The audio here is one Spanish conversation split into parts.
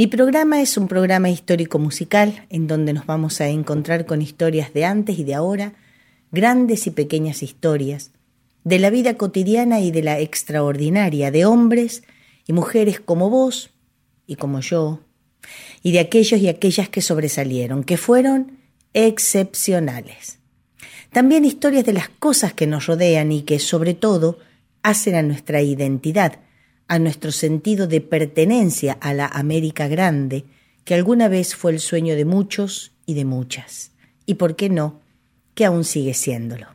Mi programa es un programa histórico musical en donde nos vamos a encontrar con historias de antes y de ahora, grandes y pequeñas historias, de la vida cotidiana y de la extraordinaria, de hombres y mujeres como vos y como yo, y de aquellos y aquellas que sobresalieron, que fueron excepcionales. También historias de las cosas que nos rodean y que sobre todo hacen a nuestra identidad, a nuestro sentido de pertenencia a la América Grande, que alguna vez fue el sueño de muchos y de muchas, y por qué no, que aún sigue siéndolo.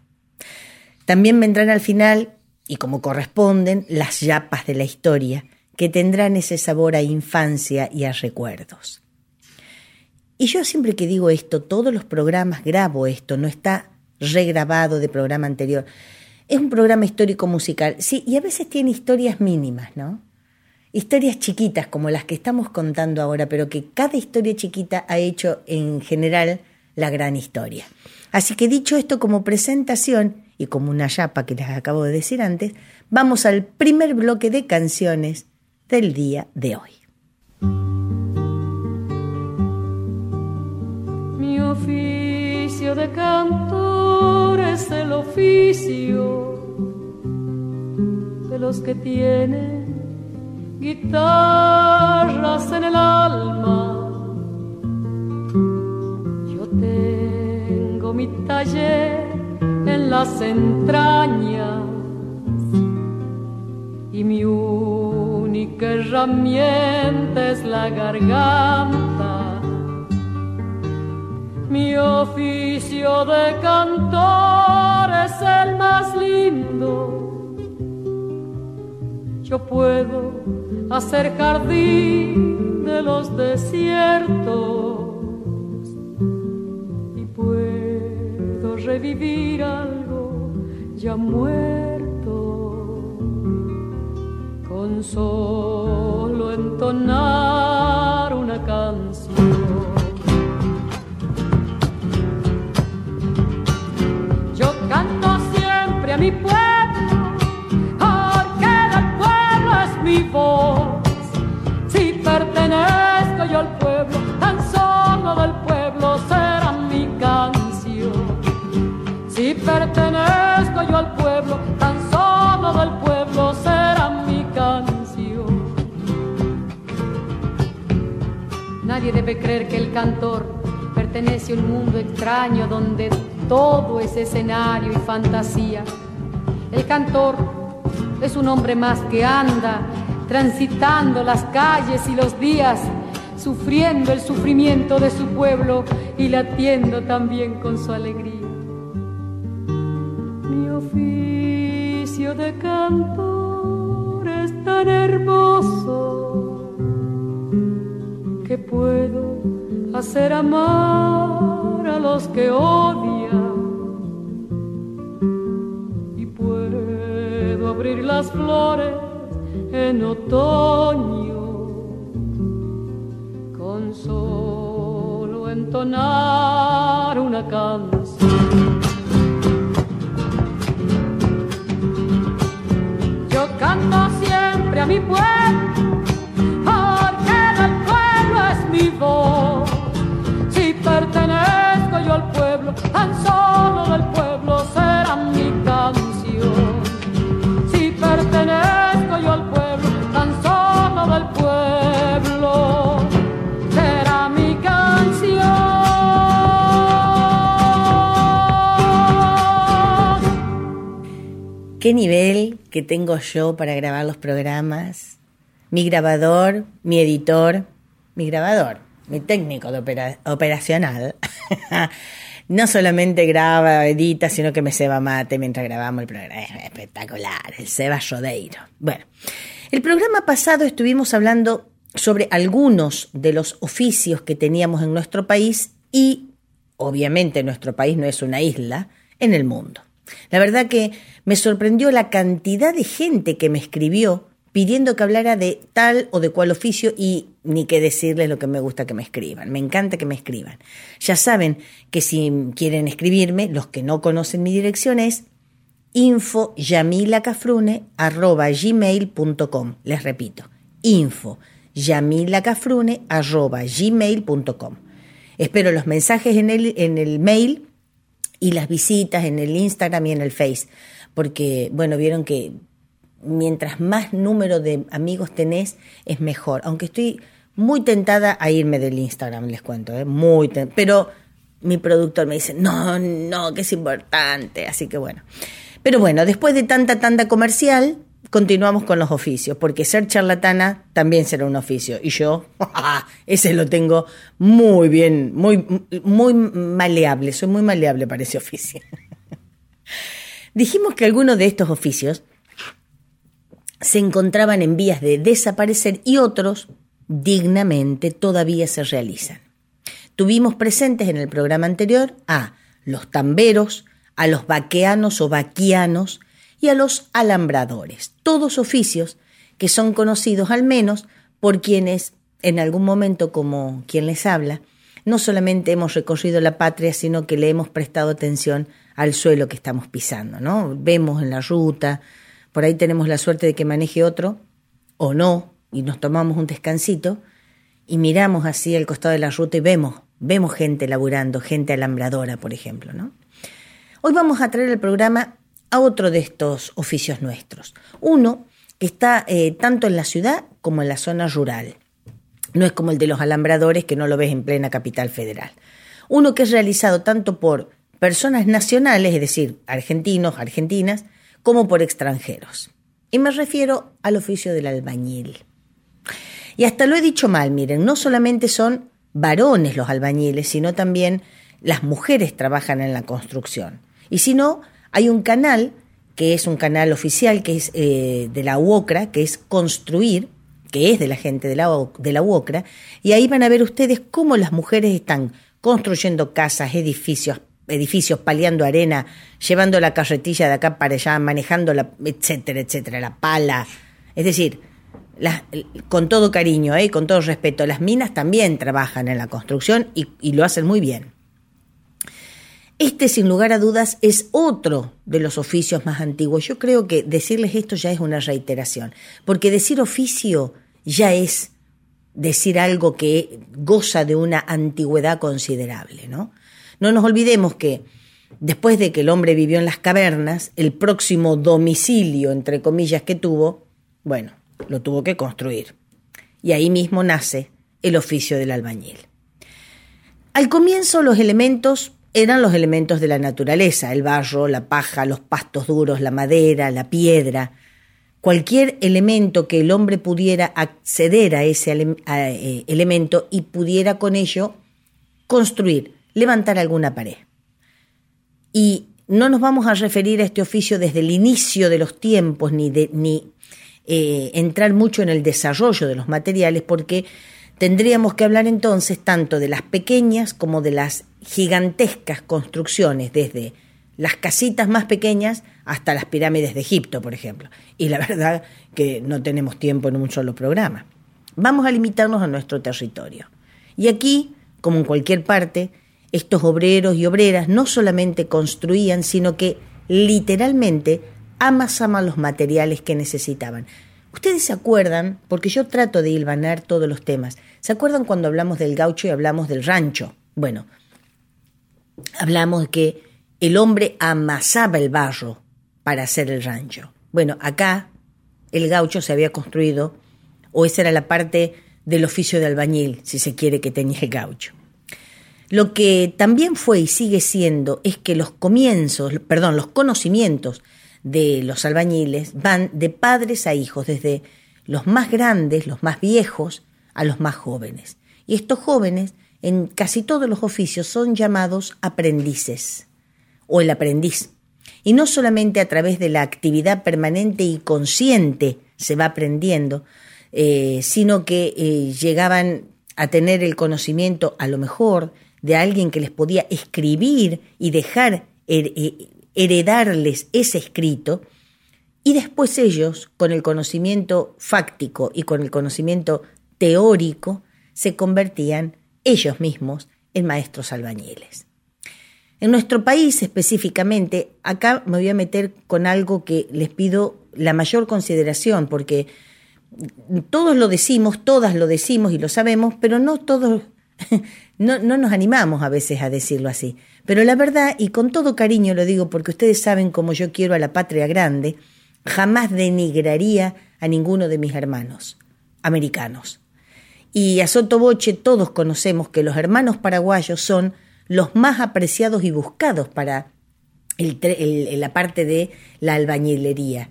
También vendrán al final, y como corresponden, las yapas de la historia, que tendrán ese sabor a infancia y a recuerdos. Y yo siempre que digo esto, todos los programas grabo esto, no está regrabado de programa anterior. Es un programa histórico musical, sí, y a veces tiene historias mínimas, ¿no? Historias chiquitas como las que estamos contando ahora, pero que cada historia chiquita ha hecho en general la gran historia. Así que dicho esto como presentación y como una yapa que les acabo de decir antes, vamos al primer bloque de canciones del día de hoy. Mi oficio de cantor es el oficio de los que tienen guitarras en el alma. Yo tengo mi taller en las entrañas y mi única herramienta es la garganta. Mi oficio de cantor es el más lindo. Yo puedo hacer jardín de los desiertos y puedo revivir algo ya muerto con solo entonar una canción. A mi pueblo, porque del pueblo es mi voz. Si pertenezco yo al pueblo, tan solo del pueblo será mi canción. Si pertenezco yo al pueblo, tan solo del pueblo será mi canción. Nadie debe creer que el cantor pertenece a un mundo extraño donde todo es escenario y fantasía. El cantor es un hombre más que anda transitando las calles y los días, sufriendo el sufrimiento de su pueblo y latiendo también con su alegría. Mi oficio de cantor es tan hermoso que puedo hacer amar a los que odian las flores en otoño con solo entonar una canción. Yo canto siempre a mi pueblo, porque del pueblo es mi voz. Si pertenezco yo al pueblo, tan solo del pueblo será mi canción. Qué nivel que tengo yo para grabar los programas. Mi grabador, mi editor, mi grabador, mi técnico de operacional. no solamente graba, edita, sino que me ceba mate mientras grabamos el programa. Es espectacular, el Seba Rodeiro. Bueno, el programa pasado estuvimos hablando sobre algunos de los oficios que teníamos en nuestro país y, obviamente, nuestro país no es una isla, en el mundo. La verdad que me sorprendió la cantidad de gente que me escribió pidiendo que hablara de tal o de cual oficio y ni que decirles lo que me gusta que me escriban. Me encanta que me escriban. Ya saben que si quieren escribirme, los que no conocen mi dirección es info.yamilacafrune.gmail.com Les repito, info Espero los mensajes en el, en el mail y las visitas en el Instagram y en el Face, porque, bueno, vieron que mientras más número de amigos tenés, es mejor. Aunque estoy muy tentada a irme del Instagram, les cuento, ¿eh? muy pero mi productor me dice, no, no, que es importante, así que bueno. Pero bueno, después de tanta tanda comercial, continuamos con los oficios, porque ser charlatana también será un oficio. Y yo, ese lo tengo muy bien, muy, muy maleable, soy muy maleable para ese oficio. Dijimos que algunos de estos oficios se encontraban en vías de desaparecer y otros dignamente todavía se realizan. Tuvimos presentes en el programa anterior a los tamberos, a los vaqueanos o vaquianos y a los alambradores, todos oficios que son conocidos al menos por quienes en algún momento como quien les habla, no solamente hemos recorrido la patria, sino que le hemos prestado atención al suelo que estamos pisando, ¿no? Vemos en la ruta, por ahí tenemos la suerte de que maneje otro, o no, y nos tomamos un descansito, y miramos así al costado de la ruta y vemos, vemos gente laburando, gente alambradora, por ejemplo, ¿no? Hoy vamos a traer el programa a otro de estos oficios nuestros. Uno que está eh, tanto en la ciudad como en la zona rural. No es como el de los alambradores que no lo ves en plena capital federal. Uno que es realizado tanto por personas nacionales, es decir, argentinos, argentinas, como por extranjeros. Y me refiero al oficio del albañil. Y hasta lo he dicho mal, miren, no solamente son varones los albañiles, sino también las mujeres trabajan en la construcción. Y si no, hay un canal que es un canal oficial que es eh, de la UOCRA, que es Construir, que es de la gente de la, de la UOCRA, y ahí van a ver ustedes cómo las mujeres están construyendo casas, edificios, edificios, paliando arena, llevando la carretilla de acá para allá, manejando la, etcétera, etcétera, la pala. Es decir, con todo cariño, ¿eh? con todo respeto, las minas también trabajan en la construcción y, y lo hacen muy bien. Este, sin lugar a dudas, es otro de los oficios más antiguos. Yo creo que decirles esto ya es una reiteración, porque decir oficio ya es decir algo que goza de una antigüedad considerable, ¿no? No nos olvidemos que después de que el hombre vivió en las cavernas, el próximo domicilio, entre comillas, que tuvo, bueno, lo tuvo que construir. Y ahí mismo nace el oficio del albañil. Al comienzo los elementos eran los elementos de la naturaleza, el barro, la paja, los pastos duros, la madera, la piedra, cualquier elemento que el hombre pudiera acceder a ese eh, elemento y pudiera con ello construir levantar alguna pared. Y no nos vamos a referir a este oficio desde el inicio de los tiempos, ni, ni eh, entrar mucho en el desarrollo de los materiales, porque tendríamos que hablar entonces tanto de las pequeñas como de las gigantescas construcciones, desde las casitas más pequeñas hasta las pirámides de Egipto, por ejemplo. Y la verdad que no tenemos tiempo en un solo programa. Vamos a limitarnos a nuestro territorio. Y aquí, como en cualquier parte, estos obreros y obreras no solamente construían, sino que literalmente amasaban los materiales que necesitaban. Ustedes se acuerdan, porque yo trato de hilvanar todos los temas, ¿se acuerdan cuando hablamos del gaucho y hablamos del rancho? Bueno, hablamos de que el hombre amasaba el barro para hacer el rancho. Bueno, acá el gaucho se había construido, o esa era la parte del oficio de albañil, si se quiere que tenía el gaucho. Lo que también fue y sigue siendo es que los comienzos, perdón, los conocimientos de los albañiles van de padres a hijos, desde los más grandes, los más viejos, a los más jóvenes. Y estos jóvenes, en casi todos los oficios, son llamados aprendices o el aprendiz. Y no solamente a través de la actividad permanente y consciente se va aprendiendo, eh, sino que eh, llegaban a tener el conocimiento a lo mejor de alguien que les podía escribir y dejar eh, heredarles ese escrito, y después ellos, con el conocimiento fáctico y con el conocimiento teórico, se convertían ellos mismos en maestros albañiles. En nuestro país específicamente, acá me voy a meter con algo que les pido la mayor consideración, porque todos lo decimos, todas lo decimos y lo sabemos, pero no todos, no, no nos animamos a veces a decirlo así. Pero la verdad, y con todo cariño lo digo porque ustedes saben cómo yo quiero a la patria grande, jamás denigraría a ninguno de mis hermanos americanos. Y a Sotoboche todos conocemos que los hermanos paraguayos son los más apreciados y buscados para la parte de la albañilería.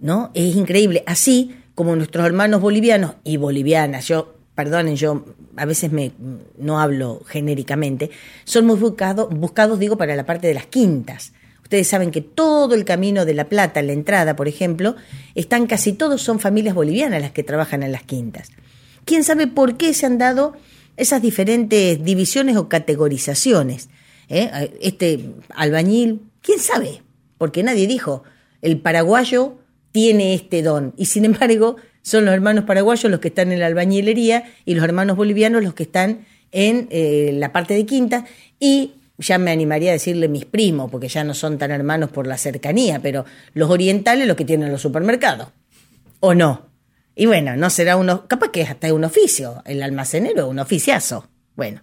¿No? Es increíble. Así como nuestros hermanos bolivianos y bolivianas, yo, perdonen, yo a veces me, no hablo genéricamente, son muy buscados, buscados, digo, para la parte de las quintas. Ustedes saben que todo el camino de La Plata, la entrada, por ejemplo, están casi todos son familias bolivianas las que trabajan en las quintas. ¿Quién sabe por qué se han dado esas diferentes divisiones o categorizaciones? ¿Eh? Este albañil, ¿quién sabe? Porque nadie dijo, el paraguayo tiene este don. Y sin embargo, son los hermanos paraguayos los que están en la albañilería y los hermanos bolivianos los que están en eh, la parte de quinta. Y ya me animaría a decirle mis primos, porque ya no son tan hermanos por la cercanía, pero los orientales los que tienen los supermercados. ¿O no? Y bueno, no será uno, capaz que es hasta un oficio, el almacenero, un oficiazo. Bueno,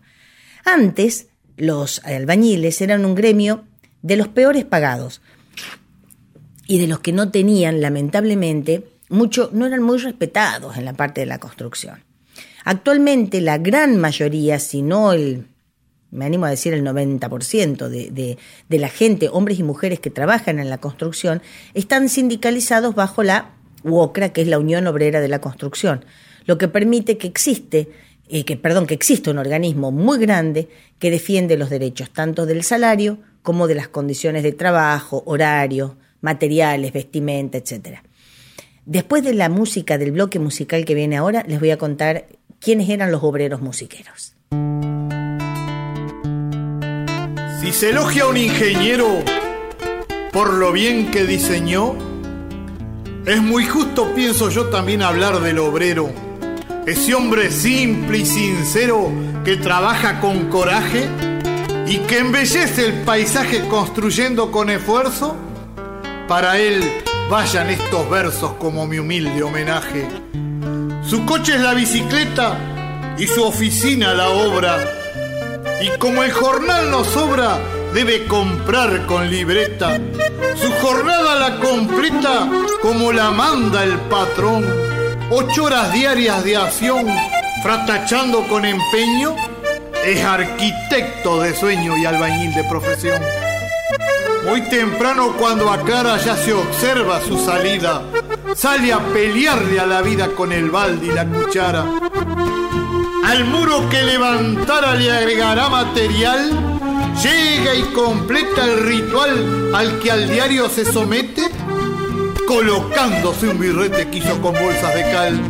antes los albañiles eran un gremio de los peores pagados y de los que no tenían, lamentablemente, mucho, no eran muy respetados en la parte de la construcción. Actualmente la gran mayoría, si no el, me animo a decir el 90% de, de, de la gente, hombres y mujeres que trabajan en la construcción, están sindicalizados bajo la UOCRA, que es la Unión Obrera de la Construcción, lo que permite que existe eh, que, perdón, que existe un organismo muy grande que defiende los derechos tanto del salario como de las condiciones de trabajo, horario, materiales, vestimenta, etc. Después de la música, del bloque musical que viene ahora, les voy a contar quiénes eran los obreros musiqueros. Si se elogia a un ingeniero por lo bien que diseñó, es muy justo, pienso yo, también hablar del obrero. Ese hombre simple y sincero que trabaja con coraje y que embellece el paisaje construyendo con esfuerzo para él vayan estos versos como mi humilde homenaje. Su coche es la bicicleta y su oficina la obra. Y como el jornal no sobra, debe comprar con libreta. Su jornada la completa como la manda el patrón. Ocho horas diarias de acción, fratachando con empeño, es arquitecto de sueño y albañil de profesión. Muy temprano cuando a cara ya se observa su salida, sale a pelearle a la vida con el balde y la cuchara. Al muro que levantara le agregará material, llega y completa el ritual al que al diario se somete, colocándose un birrete que hizo con bolsas de cal.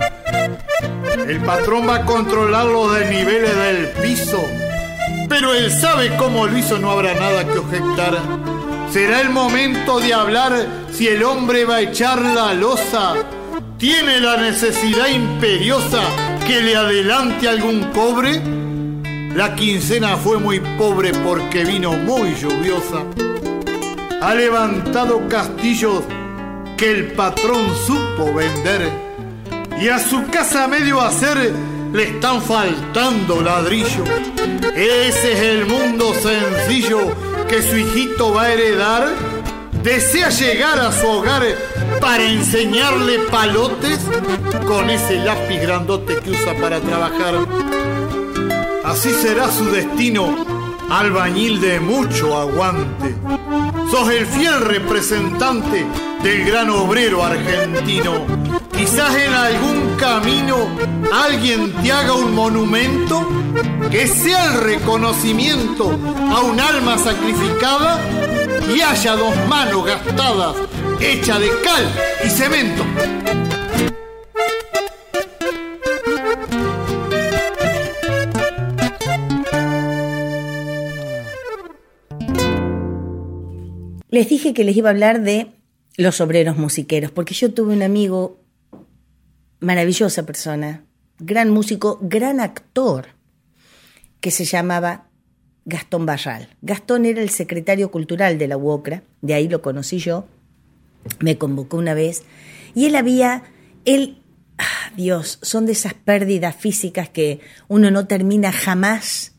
El patrón va a controlar los desniveles del piso, pero él sabe cómo lo hizo, no habrá nada que objetar. Será el momento de hablar si el hombre va a echar la losa. ¿Tiene la necesidad imperiosa que le adelante algún cobre? La quincena fue muy pobre porque vino muy lluviosa. Ha levantado castillos que el patrón supo vender. Y a su casa medio hacer le están faltando ladrillo. Ese es el mundo sencillo que su hijito va a heredar, desea llegar a su hogar para enseñarle palotes con ese lápiz grandote que usa para trabajar. Así será su destino, albañil de mucho aguante. sos el fiel representante del gran obrero argentino. Quizás en algún camino alguien te haga un monumento que sea el reconocimiento a un alma sacrificada y haya dos manos gastadas hechas de cal y cemento. Les dije que les iba a hablar de los obreros musiqueros, porque yo tuve un amigo, maravillosa persona, gran músico, gran actor, que se llamaba Gastón Barral. Gastón era el secretario cultural de la UOCRA, de ahí lo conocí yo, me convocó una vez, y él había, él, ah, Dios, son de esas pérdidas físicas que uno no termina jamás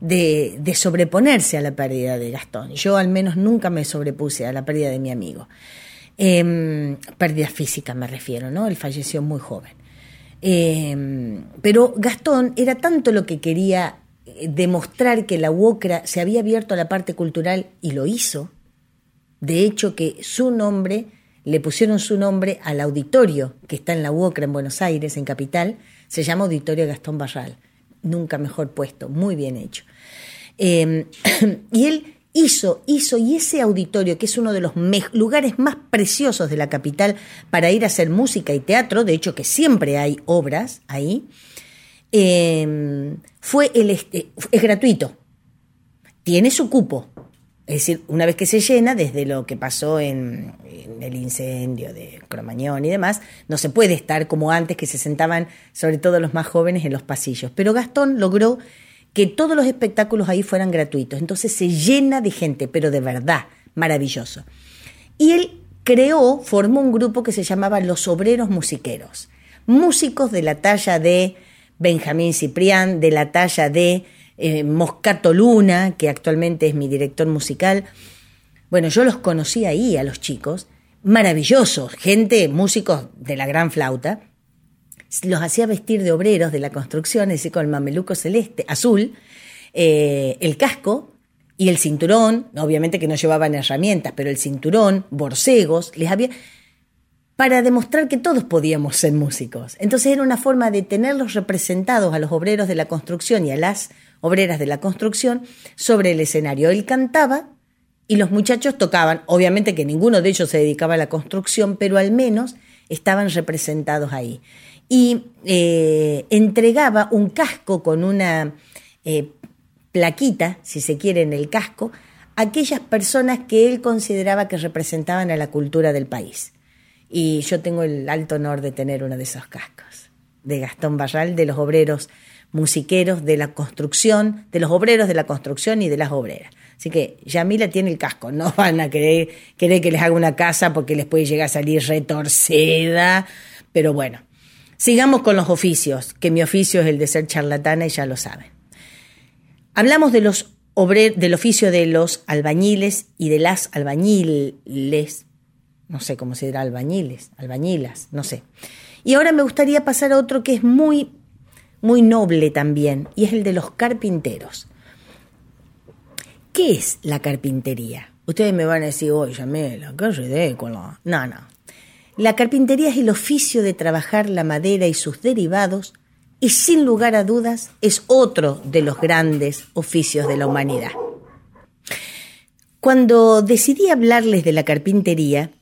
de, sobreponerse a la pérdida de Gastón. Yo al menos nunca me sobrepuse a la pérdida de mi amigo. Eh, pérdida física me refiero, ¿no? Él falleció muy joven. Eh, pero Gastón era tanto lo que quería eh, demostrar que la UOCRA se había abierto a la parte cultural y lo hizo. De hecho, que su nombre, le pusieron su nombre al auditorio que está en la UOCRA en Buenos Aires, en Capital, se llama Auditorio Gastón Barral nunca mejor puesto, muy bien hecho. Eh, y él hizo, hizo, y ese auditorio, que es uno de los lugares más preciosos de la capital para ir a hacer música y teatro, de hecho que siempre hay obras ahí, eh, fue este, es gratuito, tiene su cupo, es decir, una vez que se llena, desde lo que pasó en, el incendio de Cromañón y demás, no se puede estar como antes que se sentaban, sobre todo los más jóvenes, en los pasillos. Pero Gastón logró que todos los espectáculos ahí fueran gratuitos. Entonces se llena de gente, pero de verdad, maravilloso. Y él creó, formó un grupo que se llamaba Los Obreros Musiqueros. Músicos de la talla de Benjamín Ciprián, de la talla de eh, Moscato Luna, que actualmente es mi director musical. Bueno, yo los conocí ahí a los chicos, maravillosos, gente, músicos de la gran flauta. Los hacía vestir de obreros de la construcción, es decir, con el mameluco celeste, azul, eh, el casco y el cinturón, obviamente que no llevaban herramientas, pero el cinturón, borcegos, les había para demostrar que todos podíamos ser músicos. Entonces era una forma de tenerlos representados a los obreros de la construcción y a las obreras de la construcción sobre el escenario. Él cantaba y los muchachos tocaban. Obviamente que ninguno de ellos se dedicaba a la construcción, pero al menos estaban representados ahí. Y eh, entregaba un casco con una eh, plaquita, si se quiere, en el casco, a aquellas personas que él consideraba que representaban a la cultura del país. Y yo tengo el alto honor de tener uno de esos cascos, de Gastón Barral, de los obreros musiqueros de la construcción, de los obreros de la construcción y de las obreras. Así que Yamila tiene el casco, no van a querer, querer que les haga una casa porque les puede llegar a salir retorcida, pero bueno, sigamos con los oficios, que mi oficio es el de ser charlatana y ya lo saben. Hablamos de los del oficio de los albañiles y de las albañiles, no sé cómo se dirá albañiles, albañilas, no sé. Y ahora me gustaría pasar a otro que es muy muy noble también, y es el de los carpinteros. ¿Qué es la carpintería? Ustedes me van a decir, oye, Yamela, qué ridículo. No, no. La carpintería es el oficio de trabajar la madera y sus derivados, y sin lugar a dudas es otro de los grandes oficios de la humanidad. Cuando decidí hablarles de la carpintería,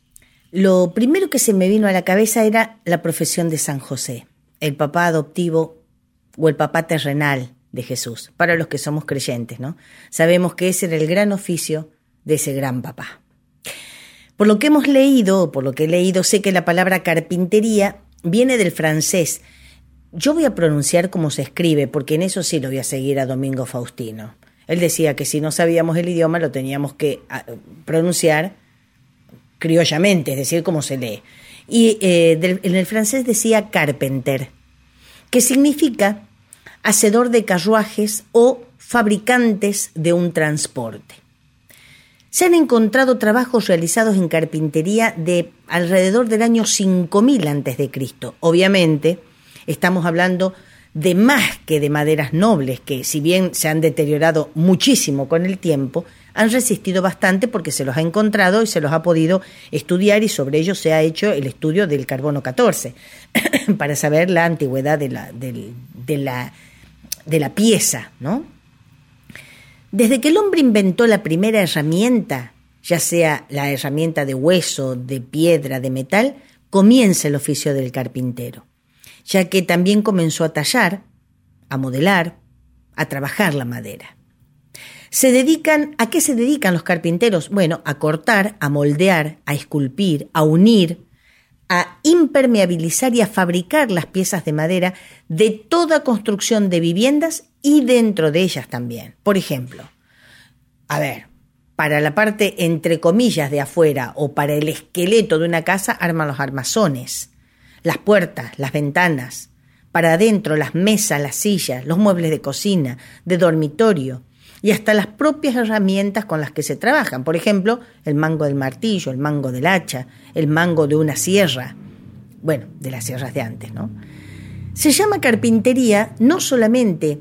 lo primero que se me vino a la cabeza era la profesión de San José, el papá adoptivo o el papá terrenal de Jesús, para los que somos creyentes, ¿no? Sabemos que ese era el gran oficio de ese gran papá. Por lo que hemos leído, por lo que he leído, sé que la palabra carpintería viene del francés. Yo voy a pronunciar como se escribe, porque en eso sí lo voy a seguir a Domingo Faustino. Él decía que si no sabíamos el idioma lo teníamos que ah, pronunciar criollamente, es decir, como se lee. Y eh, en el francés decía carpenter, que significa hacedor de carruajes o fabricantes de un transporte. Se han encontrado trabajos realizados en carpintería de alrededor del año 5000 a.C. Obviamente, estamos hablando de más que de maderas nobles, que si bien se han deteriorado muchísimo con el tiempo, han resistido bastante porque se los ha encontrado y se los ha podido estudiar y sobre ellos se ha hecho el estudio del carbono 14 para saber la antigüedad de la, de la, de la pieza, ¿no? Desde que el hombre inventó la primera herramienta, ya sea la herramienta de hueso, de piedra, de metal, comienza el oficio del carpintero, ya que también comenzó a tallar, a modelar, a trabajar la madera. Se dedican, ¿a qué se dedican los carpinteros? Bueno, a cortar, a moldear, a esculpir, a unir, a impermeabilizar y a fabricar las piezas de madera de toda construcción de viviendas y dentro de ellas también. Por ejemplo, a ver, para la parte entre comillas de afuera o para el esqueleto de una casa arman los armazones, las puertas, las ventanas, para adentro las mesas, las sillas, los muebles de cocina, de dormitorio y hasta las propias herramientas con las que se trabajan. Por ejemplo, el mango del martillo, el mango del hacha, el mango de una sierra. Bueno, de las sierras de antes, ¿no? Se llama carpintería no solamente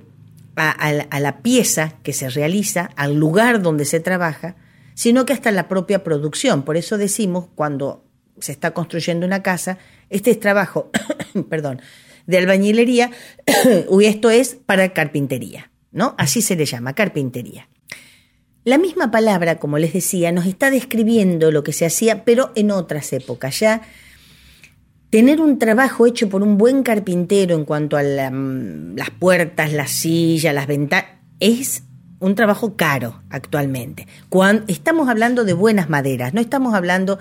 a, la pieza que se realiza, al lugar donde se trabaja, sino que hasta la propia producción. Por eso decimos, cuando se está construyendo una casa, este es trabajo, perdón, de albañilería, y esto es para carpintería. ¿No? Así se le llama, carpintería. La misma palabra, como les decía, nos está describiendo lo que se hacía, pero en otras épocas. Ya tener un trabajo hecho por un buen carpintero en cuanto a mm, las puertas, las sillas, las ventanas, es un trabajo caro actualmente. Cuando estamos hablando de buenas maderas, no estamos hablando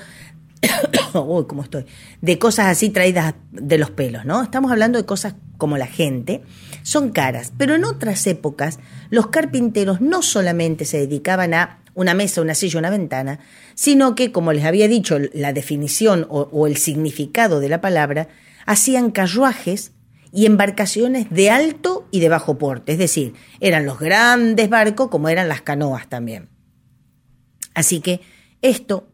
uy, cómo estoy, de cosas así traídas de los pelos, ¿no? Estamos hablando de cosas como la gente, son caras, pero en otras épocas los carpinteros no solamente se dedicaban a una mesa, una silla, una ventana, sino que, como les había dicho la definición o, o el significado de la palabra, hacían carruajes y embarcaciones de alto y de bajo porte, es decir, eran los grandes barcos como eran las canoas también. Así que esto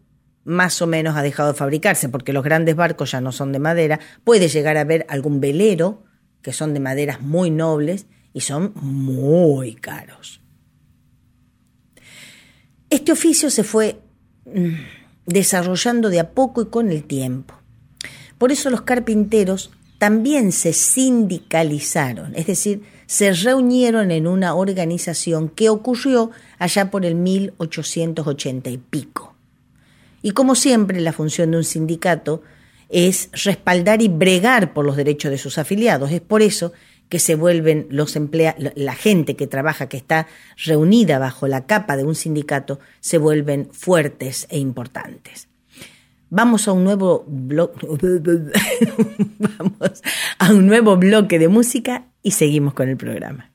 más o menos ha dejado de fabricarse porque los grandes barcos ya no son de madera, puede llegar a haber algún velero que son de maderas muy nobles y son muy caros. Este oficio se fue mm, desarrollando de a poco y con el tiempo. Por eso los carpinteros también se sindicalizaron, es decir, se reunieron en una organización que ocurrió allá por el 1880 y pico. Y como siempre, la función de un sindicato es respaldar y bregar por los derechos de sus afiliados. Es por eso que se vuelven los empleados, la gente que trabaja, que está reunida bajo la capa de un sindicato, se vuelven fuertes e importantes. Vamos a un nuevo Vamos a un nuevo bloque de música y seguimos con el programa.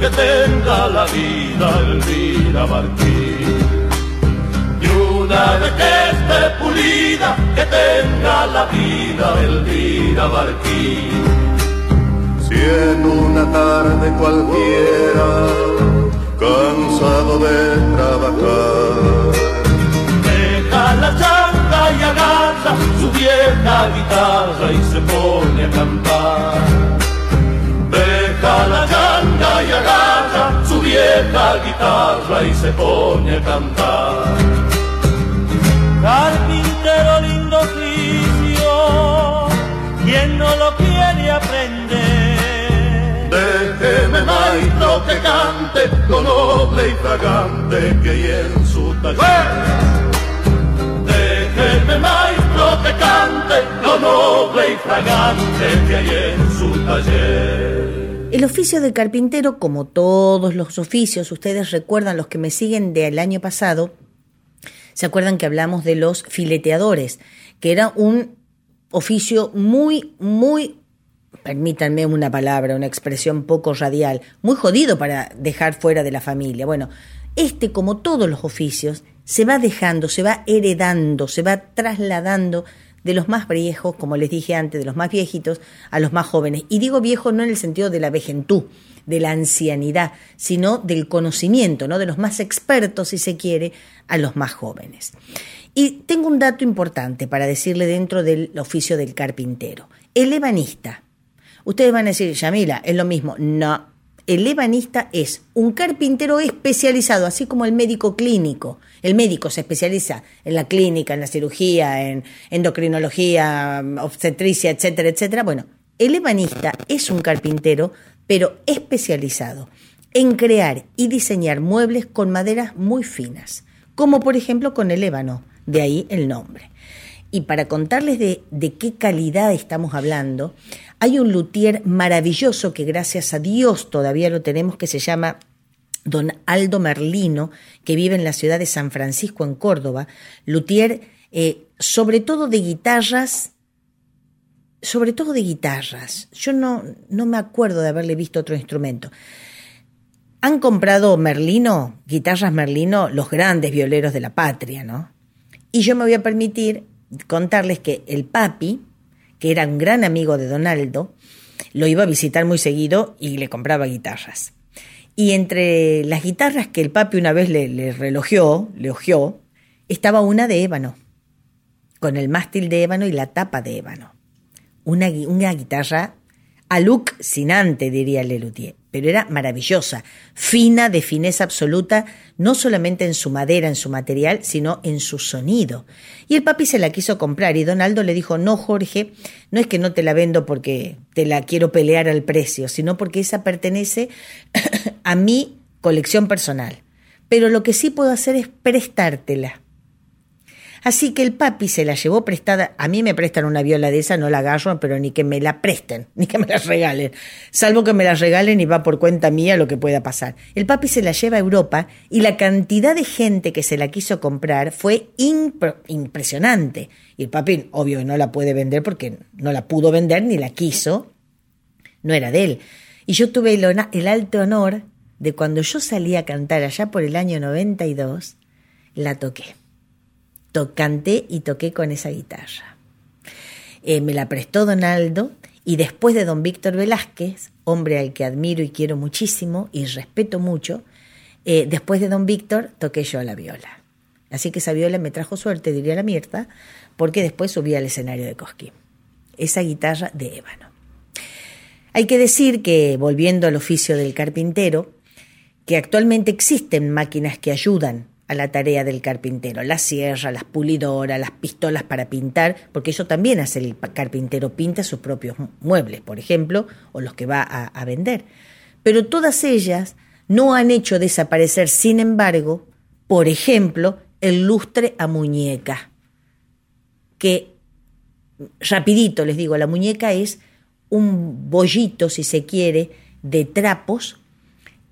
Que tenga la vida Elvira Martín. Y una vez que esté pulida, que tenga la vida Elvira Martín. Si en una tarde cualquiera, cansado de trabajar, deja la changa y agarra su vieja guitarra y se pone a cantar. Deja la changa y agarra su vieja guitarra y se pone a cantar. Carpintero lindo oficio, quien no lo quiere aprender. Déjeme maestro que cante lo noble y fragante que hay en su taller. Déjeme maestro que cante lo noble y fragante que hay en su taller. El oficio de carpintero, como todos los oficios, ustedes recuerdan los que me siguen del año pasado, se acuerdan que hablamos de los fileteadores, que era un oficio muy, muy, permítanme una palabra, una expresión poco radial, muy jodido para dejar fuera de la familia. Bueno, este, como todos los oficios, se va dejando, se va heredando, se va trasladando de los más viejos, como les dije antes, de los más viejitos a los más jóvenes. Y digo viejo no en el sentido de la vejentú, de la ancianidad, sino del conocimiento, ¿no? de los más expertos, si se quiere, a los más jóvenes. Y tengo un dato importante para decirle dentro del oficio del carpintero. El ebanista. Ustedes van a decir, Yamila, es lo mismo. No, el ebanista es un carpintero especializado, así como el médico clínico. El médico se especializa en la clínica, en la cirugía, en endocrinología, obstetricia, etcétera, etcétera. Bueno, el ebanista es un carpintero, pero especializado en crear y diseñar muebles con maderas muy finas, como por ejemplo con el ébano, de ahí el nombre. Y para contarles de, de qué calidad estamos hablando, hay un luthier maravilloso que gracias a Dios todavía lo tenemos, que se llama don Aldo Merlino, que vive en la ciudad de San Francisco, en Córdoba, luthier eh, sobre todo de guitarras, sobre todo de guitarras. Yo no, no me acuerdo de haberle visto otro instrumento. Han comprado Merlino, guitarras Merlino, los grandes violeros de la patria, ¿no? Y yo me voy a permitir contarles que el papi, que era un gran amigo de Donaldo, lo iba a visitar muy seguido y le compraba guitarras. Y entre las guitarras que el papi una vez le, le le ojeó, estaba una de ébano, con el mástil de ébano y la tapa de ébano. Una, una guitarra alucinante, diría Lelutier, pero era maravillosa, fina, de fineza absoluta, no solamente en su madera, en su material, sino en su sonido. Y el papi se la quiso comprar y Donaldo le dijo, no, Jorge, no es que no te la vendo porque te la quiero pelear al precio, sino porque esa pertenece a mi colección personal. Pero lo que sí puedo hacer es prestártela. Así que el papi se la llevó prestada. A mí me prestan una viola de esa, no la agarro, pero ni que me la presten, ni que me la regalen. Salvo que me la regalen y va por cuenta mía lo que pueda pasar. El papi se la lleva a Europa y la cantidad de gente que se la quiso comprar fue impresionante. Y el papi, obvio, no la puede vender porque no la pudo vender ni la quiso. No era de él. Y yo tuve el, el alto honor de cuando yo salí a cantar allá por el año 92, la toqué canté y toqué con esa guitarra. Eh, me la prestó Donaldo y después de don Víctor Velázquez, hombre al que admiro y quiero muchísimo y respeto mucho, eh, después de don Víctor toqué yo la viola. Así que esa viola me trajo suerte, diría la Mirta, porque después subí al escenario de Cosquín. Esa guitarra de ébano. Hay que decir que, volviendo al oficio del carpintero, que actualmente existen máquinas que ayudan a la tarea del carpintero, la sierra, las pulidoras, las pistolas para pintar, porque eso también hace el carpintero, pinta sus propios muebles, por ejemplo, o los que va a, a vender. Pero todas ellas no han hecho desaparecer, sin embargo, por ejemplo, el lustre a muñeca, que, rapidito les digo, la muñeca es un bollito, si se quiere, de trapos,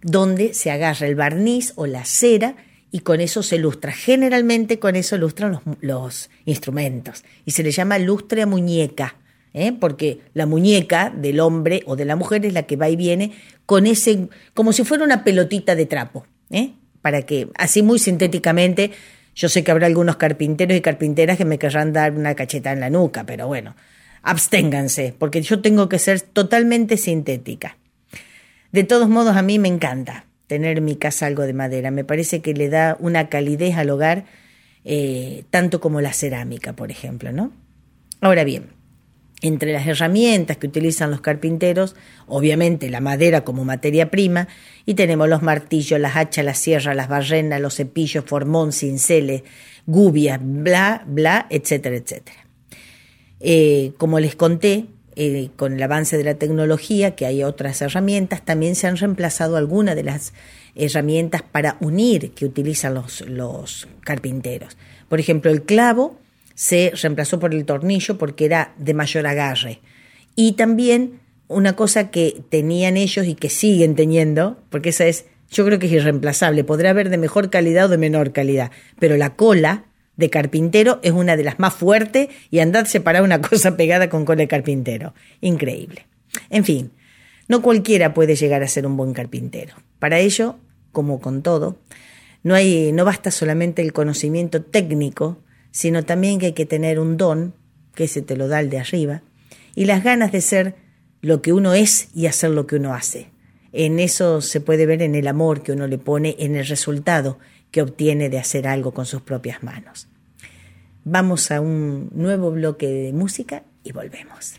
donde se agarra el barniz o la cera, y con eso se lustra. Generalmente con eso lustran los, instrumentos y se le llama lustre a muñeca. ¿eh? porque la muñeca del hombre o de la mujer es la que va y viene con ese, como si fuera una pelotita de trapo, ¿eh? para que, así muy sintéticamente, yo sé que habrá algunos carpinteros y carpinteras que me querrán dar una cacheta en la nuca, pero bueno, absténganse, porque yo tengo que ser totalmente sintética. De todos modos, a mí me encanta tener en mi casa algo de madera, me parece que le da una calidez al hogar, eh, tanto como la cerámica, por ejemplo, ¿no? Ahora bien, entre las herramientas que utilizan los carpinteros, obviamente la madera como materia prima, y tenemos los martillos, las hachas, las sierras, las barrenas, los cepillos, formón, cinceles, gubias, bla, bla, etcétera, etcétera. Eh, como les conté, eh, con el avance de la tecnología, que hay otras herramientas, también se han reemplazado algunas de las herramientas para unir que utilizan los, los carpinteros. Por ejemplo, el clavo se reemplazó por el tornillo porque era de mayor agarre. Y también una cosa que tenían ellos y que siguen teniendo, porque esa es, yo creo que es irreemplazable, podrá haber de mejor calidad o de menor calidad, pero la cola de carpintero es una de las más fuertes y andad separar una cosa pegada con cola de carpintero. Increíble. En fin, no cualquiera puede llegar a ser un buen carpintero. Para ello, como con todo, no, hay, no basta solamente el conocimiento técnico, sino también que hay que tener un don, que se te lo da el de arriba, y las ganas de ser lo que uno es y hacer lo que uno hace. En eso se puede ver en el amor que uno le pone en el resultado que obtiene de hacer algo con sus propias manos. Vamos a un nuevo bloque de música y volvemos.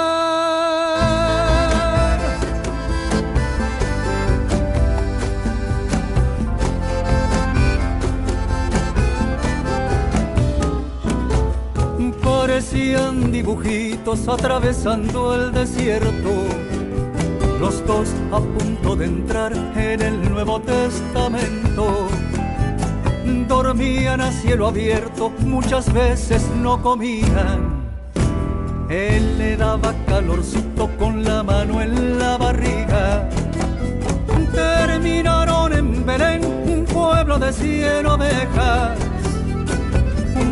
Parecían dibujitos atravesando el desierto, los dos a punto de entrar en el Nuevo Testamento. Dormían a cielo abierto, muchas veces no comían. Él le daba calorcito con la mano en la barriga. Terminaron en Belén, un pueblo de cien ovejas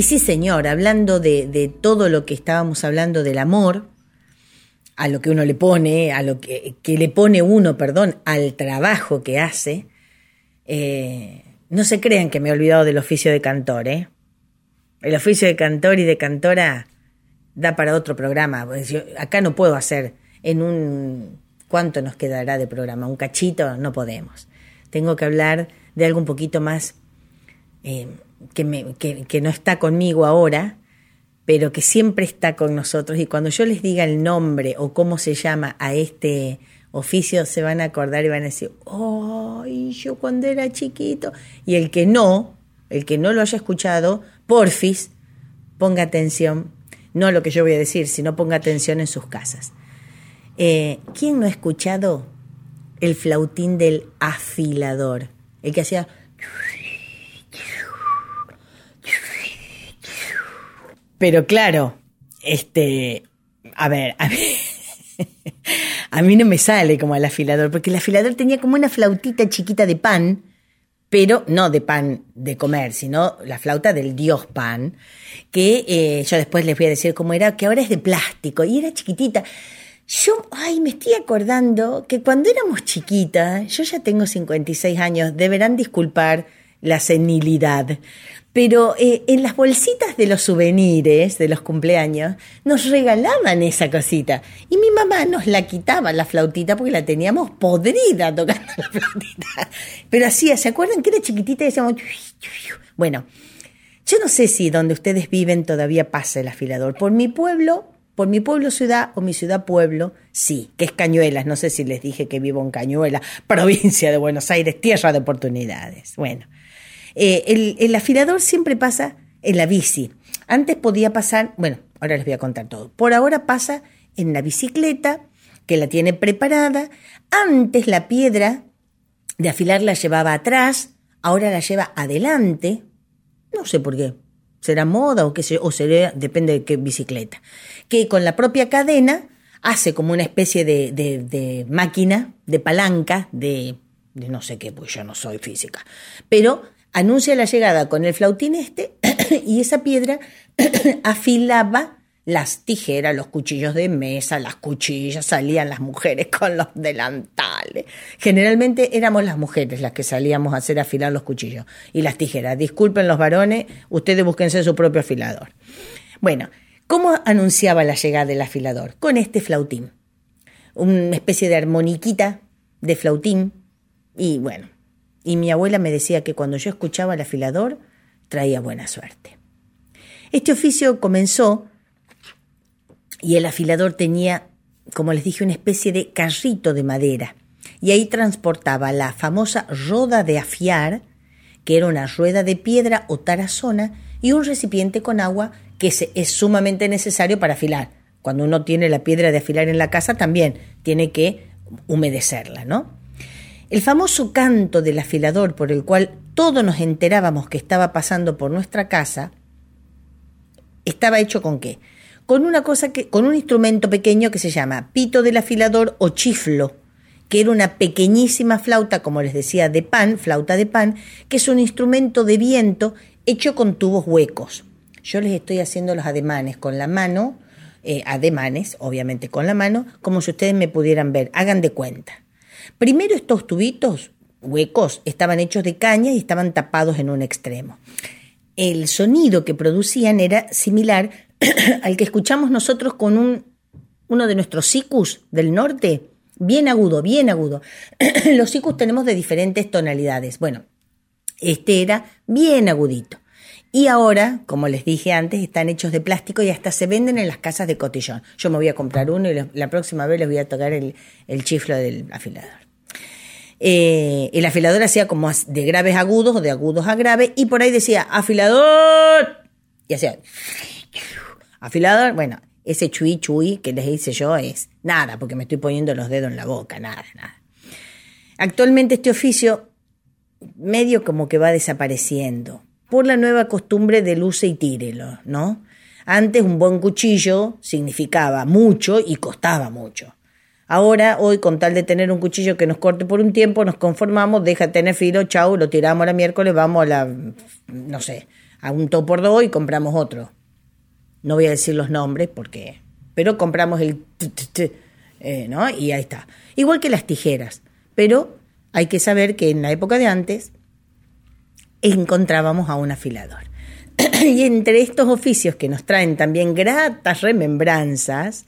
Y sí, señor, hablando de, todo lo que estábamos hablando del amor, a lo que uno le pone, a lo que, le pone uno, perdón, al trabajo que hace, eh, no se crean que me he olvidado del oficio de cantor, ¿eh? El oficio de cantor y de cantora da para otro programa. Pues acá no puedo hacer en un... ¿Cuánto nos quedará de programa? ¿Un cachito? No podemos. Tengo que hablar de algo un poquito más... Eh, que, no está conmigo ahora, pero que siempre está con nosotros. Y cuando yo les diga el nombre o cómo se llama a este oficio, se van a acordar y van a decir, ¡ay, yo cuando era chiquito! Y el que no, el que no lo haya escuchado, porfis, ponga atención, no a lo que yo voy a decir, sino ponga atención en sus casas. Eh, ¿Quién no ha escuchado el flautín del afilador? El que hacía Pero claro, este, a ver, a mí, no me sale como el afilador, porque el afilador tenía como una flautita chiquita de pan, pero no de pan de comer, sino la flauta del dios pan, que eh, yo después les voy a decir cómo era, que ahora es de plástico y era chiquitita. Yo, ay, me estoy acordando que cuando éramos chiquitas, yo ya tengo 56 años, deberán disculpar la senilidad, pero eh, en las bolsitas de los souvenirs de los cumpleaños nos regalaban esa cosita. Y mi mamá nos la quitaba la flautita porque la teníamos podrida tocando la flautita. Pero así, ¿se acuerdan que era chiquitita y decíamos... Bueno, yo no sé si donde ustedes viven todavía pasa el afilador. Por mi pueblo, por mi pueblo ciudad o mi ciudad pueblo, sí, que es Cañuelas. No sé si les dije que vivo en Cañuelas, provincia de Buenos Aires, tierra de oportunidades. Bueno. Eh, el, afilador siempre pasa en la bici. Antes podía pasar, bueno, ahora les voy a contar todo. Por ahora pasa en la bicicleta, que la tiene preparada. Antes la piedra de afilar la llevaba atrás, ahora la lleva adelante. No sé por qué. Será moda o qué sé, o será, depende de qué bicicleta. Que con la propia cadena hace como una especie de, de máquina, de palanca, de, de no sé qué, pues yo no soy física. Pero anuncia la llegada con el flautín este y esa piedra afilaba las tijeras, los cuchillos de mesa, las cuchillas, salían las mujeres con los delantales. Generalmente éramos las mujeres las que salíamos a hacer afilar los cuchillos y las tijeras. Disculpen los varones, ustedes búsquense su propio afilador. Bueno, ¿cómo anunciaba la llegada del afilador? Con este flautín. Una especie de armoniquita de flautín y bueno, y mi abuela me decía que cuando yo escuchaba el afilador traía buena suerte. Este oficio comenzó y el afilador tenía, como les dije, una especie de carrito de madera y ahí transportaba la famosa roda de afiar, que era una rueda de piedra o tarazona y un recipiente con agua que es sumamente necesario para afilar. Cuando uno tiene la piedra de afilar en la casa también tiene que humedecerla, ¿no? El famoso canto del afilador por el cual todos nos enterábamos que estaba pasando por nuestra casa, estaba hecho con qué? Con una cosa que, con un instrumento pequeño que se llama pito del afilador o chiflo, que era una pequeñísima flauta, como les decía, de pan, flauta de pan, que es un instrumento de viento hecho con tubos huecos. Yo les estoy haciendo los ademanes con la mano, eh, ademanes, obviamente con la mano, como si ustedes me pudieran ver, hagan de cuenta. Primero estos tubitos huecos estaban hechos de caña y estaban tapados en un extremo. El sonido que producían era similar al que escuchamos nosotros con un, uno de nuestros sicus del norte, bien agudo, bien agudo. Los sicus tenemos de diferentes tonalidades. Bueno, este era bien agudito. Y ahora, como les dije antes, están hechos de plástico y hasta se venden en las casas de cotillón. Yo me voy a comprar uno y la próxima vez les voy a tocar el, el chiflo del afilador. Eh, el afilador hacía como de graves a agudos o de agudos a graves y por ahí decía afilador y hacía afilador. Bueno, ese chui chui que les hice yo es nada, porque me estoy poniendo los dedos en la boca, nada, nada. Actualmente este oficio medio como que va desapareciendo por la nueva costumbre de luce y tírelo, ¿no? Antes un buen cuchillo significaba mucho y costaba mucho. Ahora, hoy, con tal de tener un cuchillo que nos corte por un tiempo, nos conformamos, deja de tener filo, chau, lo tiramos la miércoles, vamos a la, no sé, a un top por dos y compramos otro. No voy a decir los nombres porque, pero compramos el, eh, ¿no? Y ahí está. Igual que las tijeras, pero hay que saber que en la época de antes encontrábamos a un afilador. y entre estos oficios que nos traen también gratas remembranzas,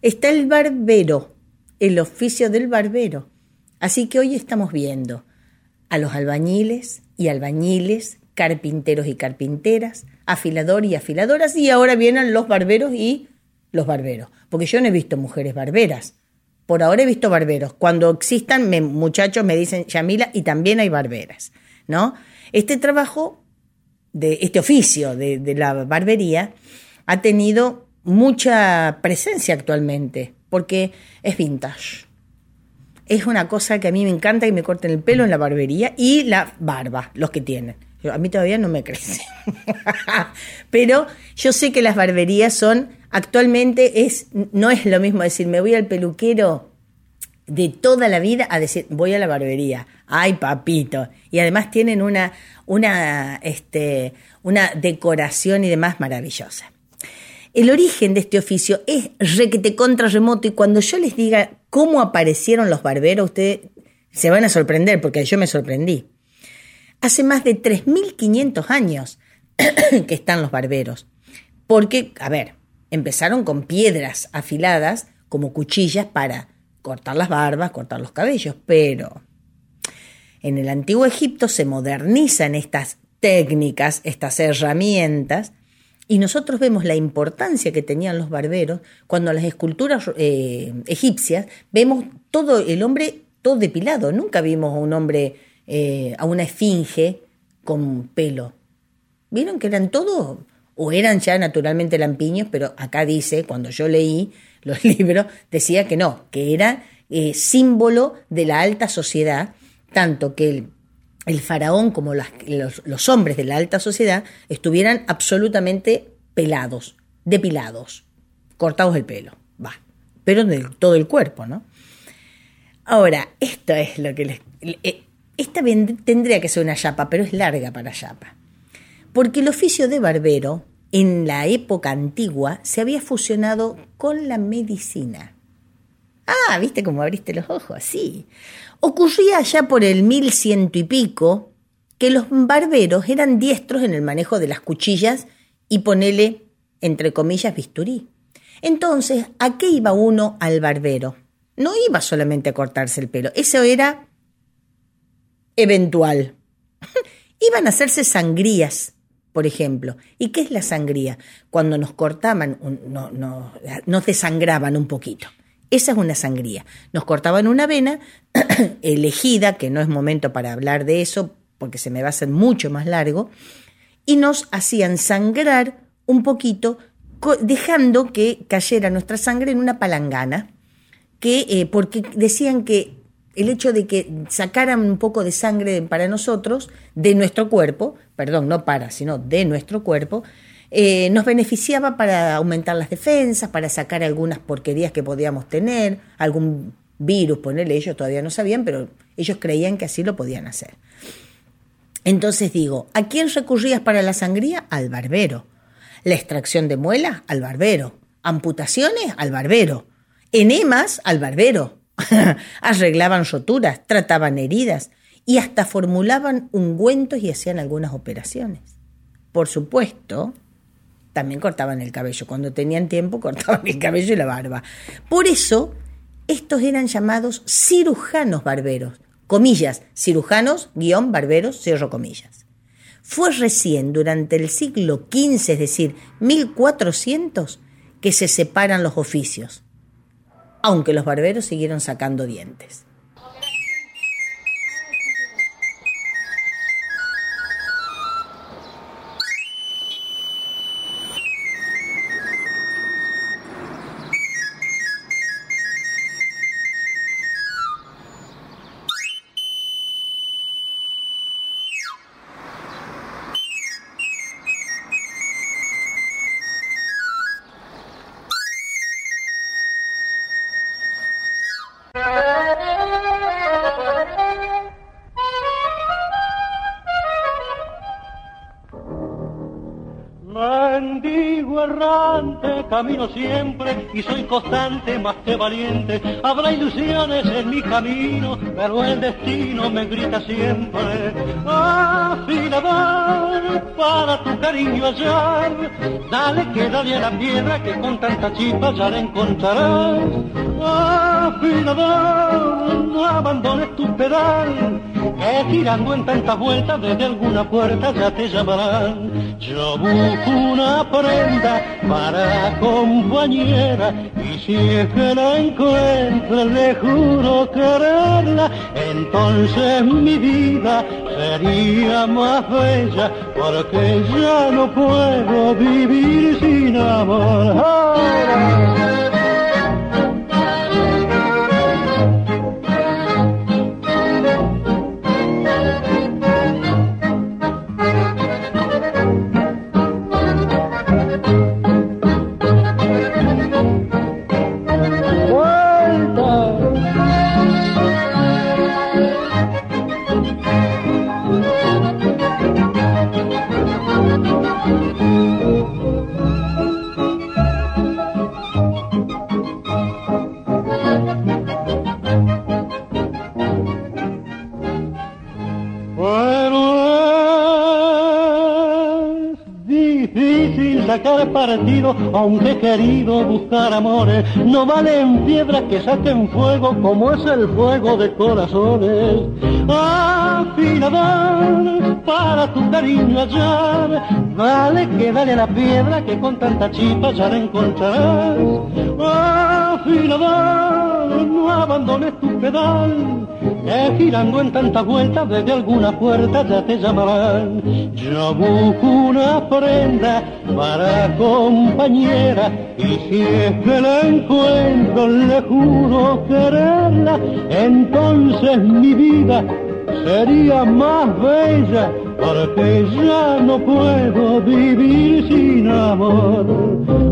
está el barbero, el oficio del barbero. Así que hoy estamos viendo a los albañiles y albañiles, carpinteros y carpinteras, afilador y afiladoras, y ahora vienen los barberos y los barberos. Porque yo no he visto mujeres barberas. Por ahora he visto barberos. Cuando existan, muchachos me dicen Yamila y también hay barberas, ¿no? Este trabajo, de este oficio de, de la barbería, ha tenido mucha presencia actualmente porque es vintage. Es una cosa que a mí me encanta que me corten el pelo en la barbería y la barba, los que tienen. A mí todavía no me crece. Pero yo sé que las barberías son, actualmente es, no es lo mismo decir, me voy al peluquero de toda la vida a decir, voy a la barbería. Ay, papito. Y además tienen una, una, este, una decoración y demás maravillosa. El origen de este oficio es requete contra remoto y cuando yo les diga cómo aparecieron los barberos, ustedes se van a sorprender porque yo me sorprendí. Hace más de 3.500 años que están los barberos. Porque, a ver, empezaron con piedras afiladas como cuchillas para cortar las barbas, cortar los cabellos, pero en el antiguo Egipto se modernizan estas técnicas, estas herramientas, y nosotros vemos la importancia que tenían los barberos cuando las esculturas eh, egipcias vemos todo el hombre todo depilado. Nunca vimos a un hombre, eh, a una esfinge con pelo. ¿Vieron que eran todos? O eran ya naturalmente lampiños, pero acá dice, cuando yo leí los libros, decía que no, que era eh, símbolo de la alta sociedad, tanto que el el faraón como los, hombres de la alta sociedad estuvieran absolutamente pelados, depilados, cortados el pelo, va, pero de todo el cuerpo, ¿no? Ahora, esto es lo que les... Eh, esta tendría que ser una chapa, pero es larga para chapa. Porque el oficio de barbero, en la época antigua, se había fusionado con la medicina. Ah, ¿viste cómo abriste los ojos? Sí. Ocurría ya por el mil ciento y pico que los barberos eran diestros en el manejo de las cuchillas y ponele, entre comillas, bisturí. Entonces, ¿a qué iba uno al barbero? No iba solamente a cortarse el pelo, eso era eventual. Iban a hacerse sangrías, por ejemplo. ¿Y qué es la sangría? Cuando nos cortaban, no, no, nos desangraban un poquito. Esa es una sangría. Nos cortaban una vena elegida, que no es momento para hablar de eso, porque se me va a hacer mucho más largo, y nos hacían sangrar un poquito, dejando que cayera nuestra sangre en una palangana, que, eh, porque decían que el hecho de que sacaran un poco de sangre para nosotros, de nuestro cuerpo, perdón, no para, sino de nuestro cuerpo, eh, nos beneficiaba para aumentar las defensas, para sacar algunas porquerías que podíamos tener, algún virus, ponerle, ellos todavía no sabían, pero ellos creían que así lo podían hacer. Entonces digo, ¿a quién recurrías para la sangría? Al barbero. La extracción de muelas, al barbero. Amputaciones, al barbero. Enemas, al barbero. Arreglaban roturas, trataban heridas y hasta formulaban ungüentos y hacían algunas operaciones. Por supuesto, también cortaban el cabello. Cuando tenían tiempo, cortaban el cabello y la barba. Por eso, estos eran llamados cirujanos barberos. Comillas, cirujanos, guion, barberos, cierro comillas. Fue recién durante el siglo XV, es decir, 1400, que se separan los oficios, aunque los barberos siguieron sacando dientes. Camino siempre y soy constante más que valiente. Habrá ilusiones en mi camino, pero el destino me grita siempre. Afilador, para tu cariño hallar, dale que dale a la piedra que con tanta chispa ya la encontrarás. Afilador, no abandones tu pedal, que girando en tantas vueltas desde alguna puerta ya te llamarán. Yo busco una prenda para compañera y si es que la encuentro le juro quererla, entonces mi vida sería más bella porque ya no puedo vivir sin amor. Aunque he querido buscar amores, no valen piedras que saquen fuego como es el fuego de corazones. Afilador, para tu cariño hallar, vale que dale la piedra que con tanta chispa ya la encontrarás. Afilador, no abandones tu pedal, que girando en tantas vueltas desde alguna puerta ya te llamarán. Yo busco una prenda para compañera y si es que la encuentro le juro quererla, entonces mi vida sería más bella porque ya no puedo vivir sin amor.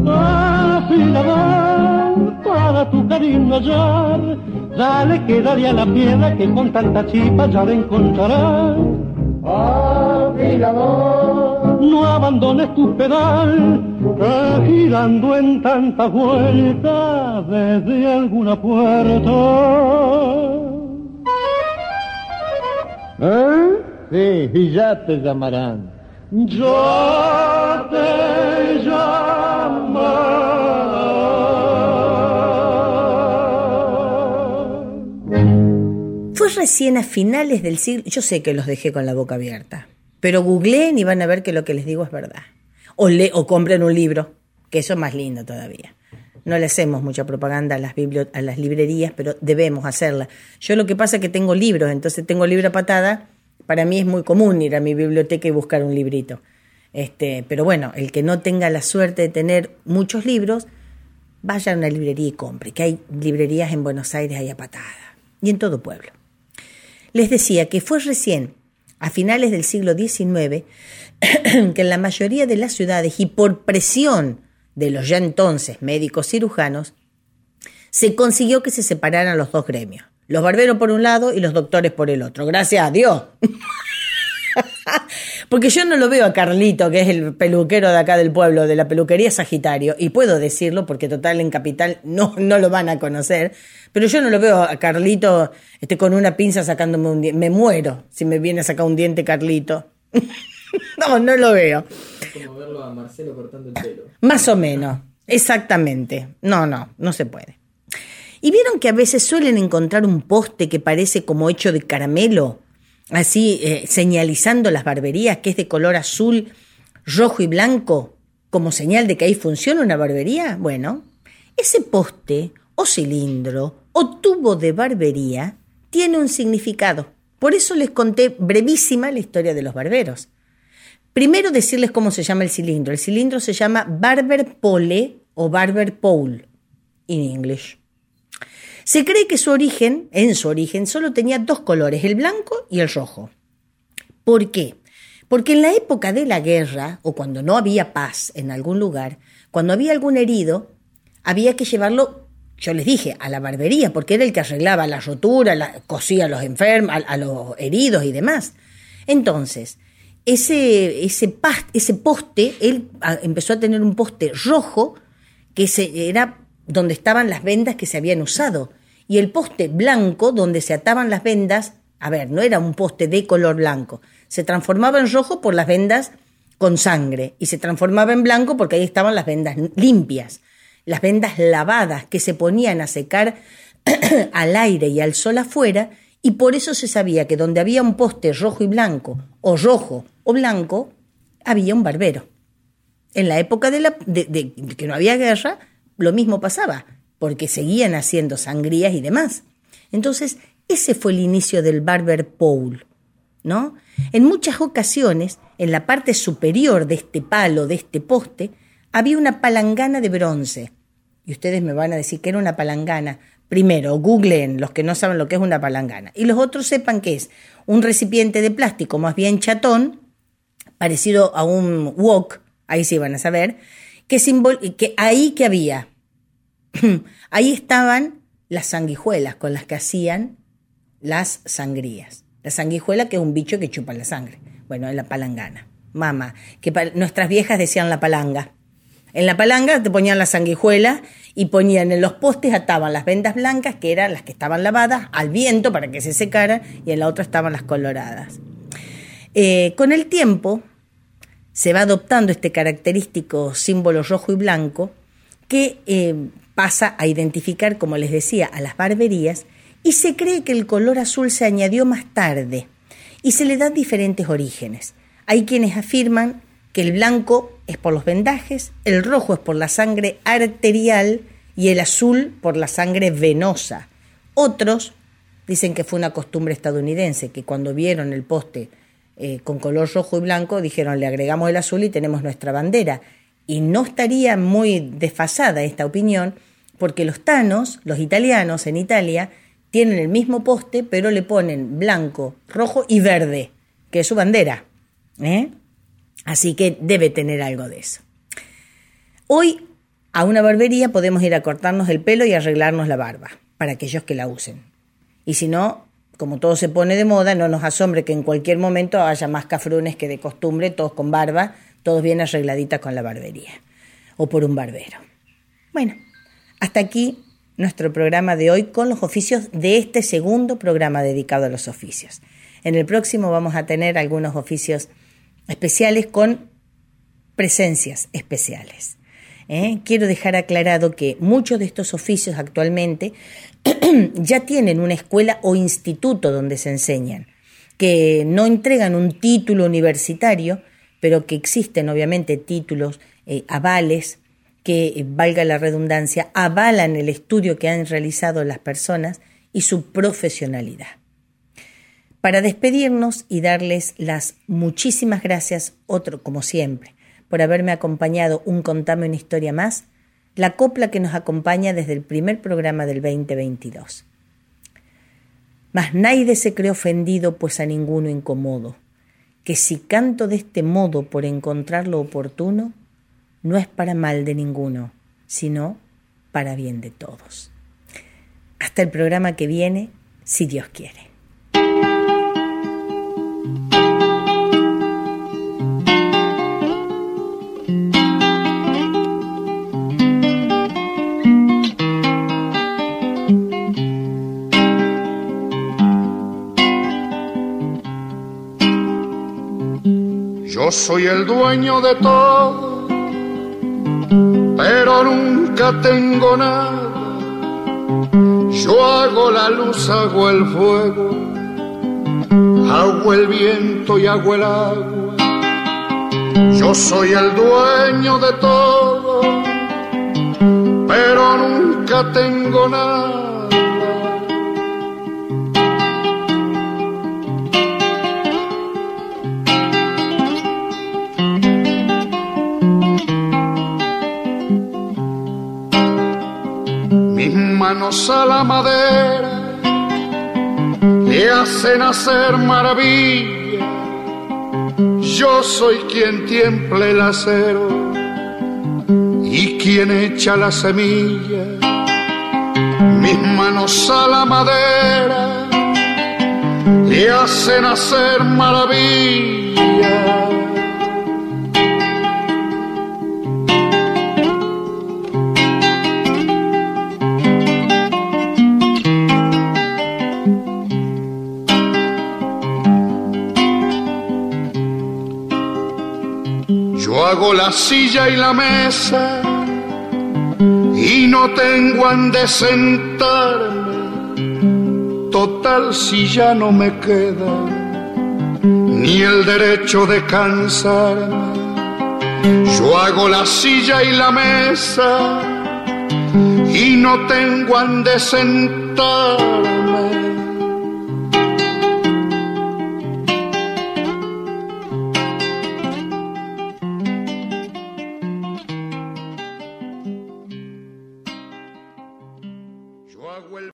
Afilador para tu cariño hallar, dale que daría la piedra que con tanta chipa ya la encontrarás. Afilador, no abandones tu pedal, que girando en tantas vueltas desde alguna puerta. ¿Eh? Sí, y ya te llamarán. Ya te llamarán. Recién a finales del siglo, yo sé que los dejé con la boca abierta, pero googleen y van a ver que lo que les digo es verdad. O, le, o compren un libro, que eso es más lindo todavía. No le hacemos mucha propaganda a las, a las librerías, pero debemos hacerla. Yo lo que pasa es que tengo libros, entonces tengo libro patada para mí es muy común ir a mi biblioteca y buscar un librito. Este, pero bueno, el que no tenga la suerte de tener muchos libros, vaya a una librería y compre, que hay librerías en Buenos Aires ahí a patada y en todo pueblo. Les decía que fue recién, a finales del siglo XIX, que en la mayoría de las ciudades y por presión de los ya entonces médicos cirujanos, se consiguió que se separaran los dos gremios. Los barberos por un lado y los doctores por el otro. Gracias a Dios. Porque yo no lo veo a Carlito, que es el peluquero de acá del pueblo, de la peluquería Sagitario, y puedo decirlo porque total en Capital no, no lo van a conocer, pero yo no lo veo a Carlito este, con una pinza sacándome un diente. Me muero si me viene a sacar un diente Carlito. no, no lo veo. Como verlo a Marcelo cortando el pelo. Más o menos, exactamente. No, no, no se puede. ¿Y vieron que a veces suelen encontrar un poste que parece como hecho de caramelo? Así, eh, señalizando las barberías, que es de color azul, rojo y blanco, como señal de que ahí funciona una barbería. Bueno, ese poste o cilindro o tubo de barbería tiene un significado. Por eso les conté brevísima la historia de los barberos. Primero decirles cómo se llama el cilindro. El cilindro se llama barber pole o barber pole en inglés. Se cree que su origen, en su origen, solo tenía dos colores, el blanco y el rojo. ¿Por qué? Porque en la época de la guerra, o cuando no había paz en algún lugar, cuando había algún herido, había que llevarlo, yo les dije, a la barbería, porque era el que arreglaba la rotura, la, cosía a los enfermos, a, los heridos y demás. Entonces, ese, ese, poste, él empezó a tener un poste rojo que se, era donde estaban las vendas que se habían usado. Y el poste blanco, donde se ataban las vendas, a ver, no era un poste de color blanco, se transformaba en rojo por las vendas con sangre y se transformaba en blanco porque ahí estaban las vendas limpias, las vendas lavadas que se ponían a secar al aire y al sol afuera y por eso se sabía que donde había un poste rojo y blanco o rojo o blanco, había un barbero. En la época de, la, de, de que no había guerra, lo mismo pasaba, porque seguían haciendo sangrías y demás. Entonces, ese fue el inicio del barber pole, ¿no? En muchas ocasiones, en la parte superior de este palo, de este poste, había una palangana de bronce. Y ustedes me van a decir que era una palangana. Primero, googleen los que no saben lo que es una palangana. Y los otros sepan que es un recipiente de plástico más bien chatón, parecido a un wok, ahí sí van a saber, que, ahí que había. ahí estaban las sanguijuelas con las que hacían las sangrías. La sanguijuela que es un bicho que chupa la sangre. Bueno, es la palangana. Mamá, que nuestras viejas decían la palanga. En la palanga te ponían la sanguijuela y ponían en los postes, ataban las vendas blancas, que eran las que estaban lavadas, al viento para que se secaran, y en la otra estaban las coloradas. Eh, con el tiempo se va adoptando este característico símbolo rojo y blanco que eh, pasa a identificar, como les decía, a las barberías y se cree que el color azul se añadió más tarde y se le dan diferentes orígenes. Hay quienes afirman que el blanco es por los vendajes, el rojo es por la sangre arterial y el azul por la sangre venosa. Otros dicen que fue una costumbre estadounidense, que cuando vieron el poste eh, con color rojo y blanco, dijeron le agregamos el azul y tenemos nuestra bandera. Y no estaría muy desfasada esta opinión, porque los tanos, los italianos en Italia, tienen el mismo poste, pero le ponen blanco, rojo y verde, que es su bandera. ¿eh? Así que debe tener algo de eso. Hoy a una barbería podemos ir a cortarnos el pelo y arreglarnos la barba, para aquellos que la usen. Y si no, como todo se pone de moda, no nos asombre que en cualquier momento haya más cafrunes que de costumbre, todos con barba, todos bien arregladitas con la barbería o por un barbero. Bueno, hasta aquí nuestro programa de hoy con los oficios de este segundo programa dedicado a los oficios. En el próximo vamos a tener algunos oficios especiales con presencias especiales. ¿eh? Quiero dejar aclarado que muchos de estos oficios actualmente ya tienen una escuela o instituto donde se enseñan, que no entregan un título universitario, pero que existen obviamente títulos, eh, avales, que, eh, valga la redundancia, avalan el estudio que han realizado las personas y su profesionalidad. Para despedirnos y darles las muchísimas gracias, otro como siempre, por haberme acompañado un Contame una historia más, la copla que nos acompaña desde el primer programa del 2022. Mas nadie se cree ofendido, pues a ninguno incomodo, que si canto de este modo por encontrar lo oportuno, no es para mal de ninguno, sino para bien de todos. Hasta el programa que viene, si Dios quiere. Yo soy el dueño de todo, pero nunca tengo nada. Yo hago la luz, hago el fuego, hago el viento y hago el agua. Yo soy el dueño de todo, pero nunca tengo nada. Manos a la madera le hacen hacer maravilla. Yo soy quien tiemple el acero y quien echa la semilla. Mis manos a la madera le hacen hacer maravilla. Yo hago la silla y la mesa y no tengo sentarme. Total si ya no me queda ni el derecho de cansarme. Yo hago la silla y la mesa y no tengo sentarme.